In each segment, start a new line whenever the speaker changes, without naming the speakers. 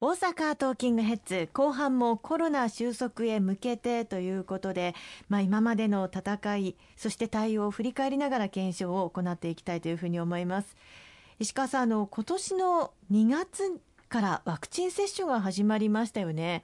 大阪トーキングヘッズ後半もコロナ収束へ向けてということで、まあ、今までの戦いそして対応を振り返りながら検証を行っていきたいというふうに思います。石川さんあの今年の2月からワクチン接種が始まりましたよね。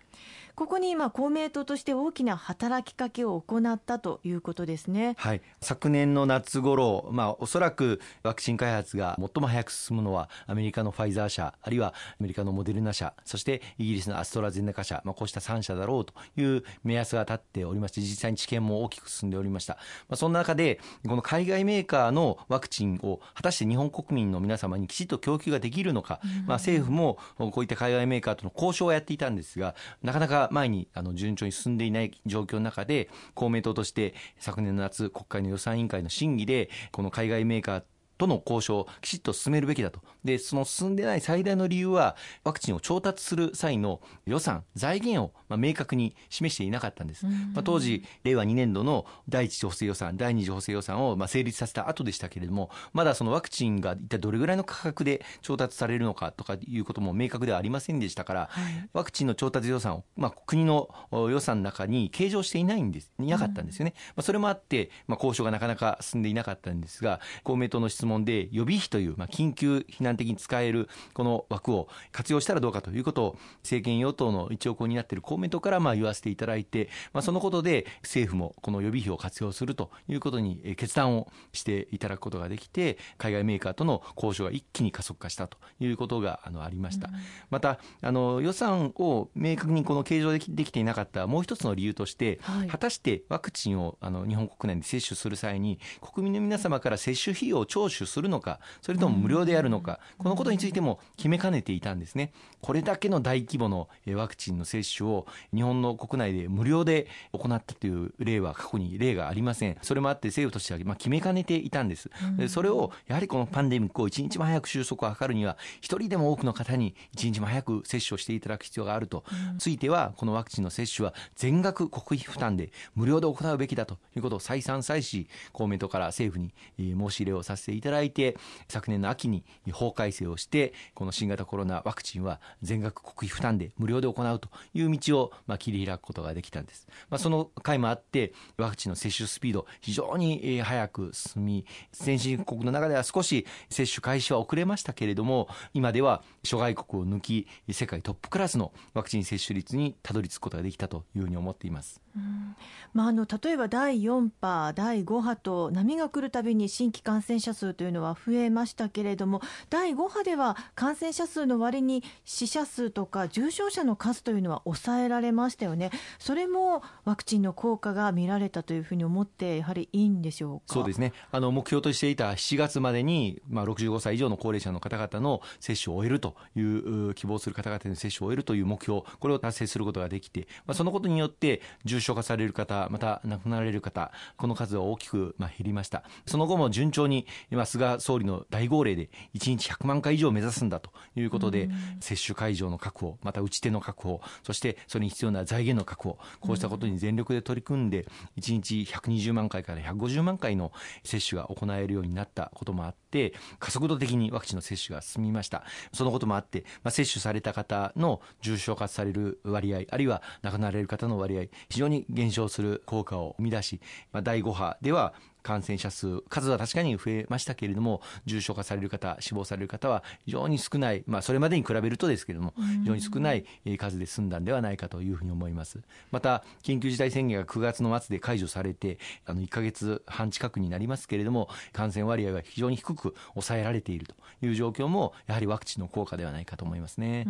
ここに今公明党として大きな働きかけを行ったということですね。
はい、昨年の夏頃、まあおそらくワクチン開発が最も早く進むのはアメリカのファイザー社、あるいはアメリカのモデルナ社、そしてイギリスのアストラゼネカ社、まあこうした3社だろうという目安が立っておりまして、実際に治験も大きく進んでおりました。まあそんな中でこの海外メーカーのワクチンを果たして日本国民の皆様にきちっと供給ができるのか、まあ政府もこういった海外メーカーとの交渉をやっていたんですが、なかなか前にあの順調に進んでいない状況の中で公明党として昨年の夏国会の予算委員会の審議でこの海外メーカーとの交渉をきちっと進めるべきだと。で、その進んでない最大の理由は、ワクチンを調達する際の予算、財源をまあ明確に示していなかったんです。まあ、当時、令和2年度の第1次補正予算、第2次補正予算をまあ成立させた後でしたけれども、まだそのワクチンが一体どれぐらいの価格で調達されるのかとかいうことも明確ではありませんでしたから、はい、ワクチンの調達予算を、まあ、国の予算の中に計上していないんです、いなかったんですよね。まあ、それもあって、まあ、交渉がなかなか進んでいなかったんですが、公明党の質質問で予備費という、まあ、緊急避難的に使えるこの枠を活用したらどうかということを政権与党の一応になっている公明党からまあ言わせていただいて、まあ、そのことで政府もこの予備費を活用するということに決断をしていただくことができて海外メーカーとの交渉が一気に加速化したということがあのありました、うん、またあの予算を明確にこの計上できできていなかったもう一つの理由として、はい、果たしてワクチンをあの日本国内で接種する際に国民の皆様から接種費用を徴収するのか、それとも無料でやるのか、このことについても決めかねていたんですね。これだけの大規模のワクチンの接種を日本の国内で無料で行ったという例は過去に例がありません。それもあって政府としてはま決めかねていたんです。それをやはりこのパンデミックを一日も早く収束を図るには、一人でも多くの方に一日も早く接種をしていただく必要があると。ついては、このワクチンの接種は全額国費負担で無料で行うべきだということを再三再四公明党から政府に申し入れをさせていたただいて、昨年の秋に法改正をしてこの新型コロナワクチンは全額国費負担で無料で行うという道をまあ切り開くことができたんです、まあ、その回もあってワクチンの接種スピード非常に早く進み先進国の中では少し接種開始は遅れましたけれども今では諸外国を抜き世界トップクラスのワクチン接種率にたどり着くことができたというふうに思っています。
まあ、あの例えば第4波、第5波と波が来るたびに新規感染者数というのは増えましたけれども第5波では感染者数の割に死者数とか重症者の数というのは抑えられましたよね、それもワクチンの効果が見られたというふうに思ってやはりいいんでしょう
そうですね。あの目標としていた7月までに、まあ、65歳以上の高齢者の方々の接種を終えるという希望する方々の接種を終えるという目標これを達成することができて、まあ、そのことによって重症症化される方、また亡くなられる方、この数は大きくまあ減りました。その後も順調に、今、菅総理の大号令で1日100万回以上目指すんだということで、接種会場の確保、また打ち手の確保、そしてそれに必要な財源の確保、こうしたことに全力で取り組んで、1日120万回から150万回の接種が行えるようになったこともあって、加速度的にワクチンの接種が進みました。そのこともあって、まあ、接種された方の重症化される割合、あるいは亡くなられる方の割合、非常に減少する効果を生み出し、まあ、第5波では感染者数、数は確かに増えましたけれども、重症化される方、死亡される方は非常に少ない、まあ、それまでに比べるとですけれども、非常に少ない数で済んだんではないかというふうに思います。また、緊急事態宣言が9月の末で解除されて、あの1か月半近くになりますけれども、感染割合は非常に低く抑えられているという状況も、やはりワクチンの効果ではないかと思いますね。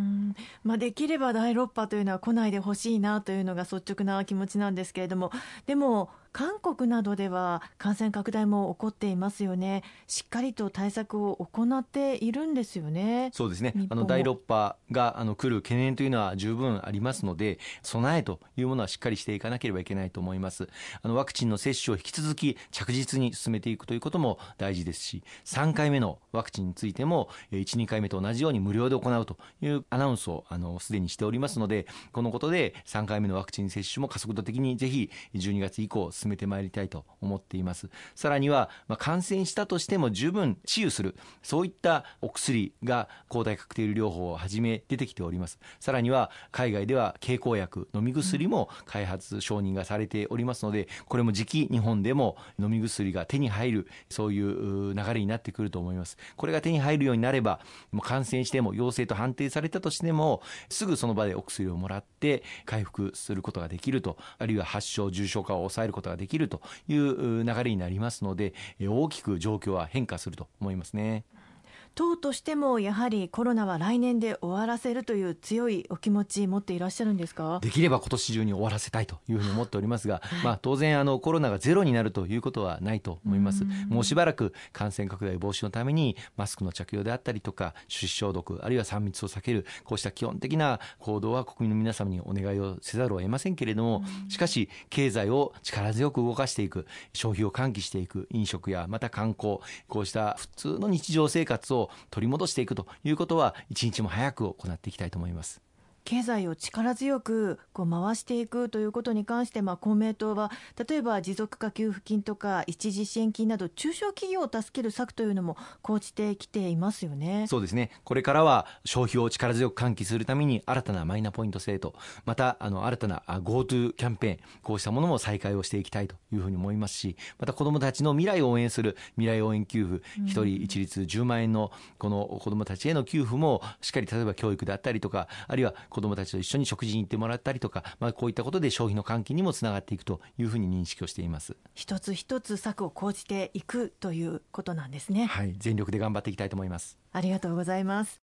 まあ、できれば第6波というのは来ないでほしいなというのが率直な気持ちなんですけれども、でも、韓国などでは感染拡大も起こっていますよね。しっかりと対策を行っているんですよね。
そうですね。あの第6波があの来る懸念というのは十分ありますので、備えというものはしっかりしていかなければいけないと思います。あのワクチンの接種を引き続き着実に進めていくということも大事ですし、3回目のワクチンについても1、2回目と同じように無料で行うというアナウンスをあのすでにしておりますので、このことで3回目のワクチン接種も加速度的にぜひ12月以降進めてまいりたいと思っています。さらには、まあ、感染したとしても十分治癒するそういったお薬が抗体カクテル療法をはじめ出てきております。さらには海外では経口薬飲み薬も開発承認がされておりますのでこれも時期日本でも飲み薬が手に入るそういう流れになってくると思います。これが手に入るようになればもう感染しても陽性と判定されたとしてもすぐその場でお薬をもらって回復することができるとあるいは発症重症化を抑えることができるという流れになりますので大きく状況は変化すると思いますね。
党としてもやはりコロナは来年で終わらせるという強いお気持ち持っていらっしゃるんですか？
できれば今年中に終わらせたいというふうに思っておりますが、はい、まあ、当然あのコロナがゼロになるということはないと思います。もうしばらく感染拡大防止のためにマスクの着用であったりとか手指消毒あるいは3密を避けるこうした基本的な行動は国民の皆様にお願いをせざるを得ませんけれどもしかし経済を力強く動かしていく消費を喚起していく飲食やまた観光こうした普通の日常生活を取り戻していくということは一日も早く行っていきたいと思います。
経済を力強くこう回していくということに関して、まあ、公明党は例えば持続化給付金とか一時支援金など中小企業を助ける策というのも講じてきていますよね。
そうですね。これからは消費を力強く喚起するために新たなマイナポイント制度またあの新たな GoTo キャンペーンこうしたものも再開をしていきたいというふうに思いますしまた子どもたちの未来を応援する未来応援給付一、人一律10万円のこの子どもたちへの給付もしっかり例えば教育であったりとかあるいは子どもたちと一緒に食事に行ってもらったりとか、まあ、こういったことで消費の喚起にもつながっていくというふうに認識をしています。
一つ一つ策を講じていくということなんですね。
はい全力で頑張っていきたいと思います。
ありがとうございます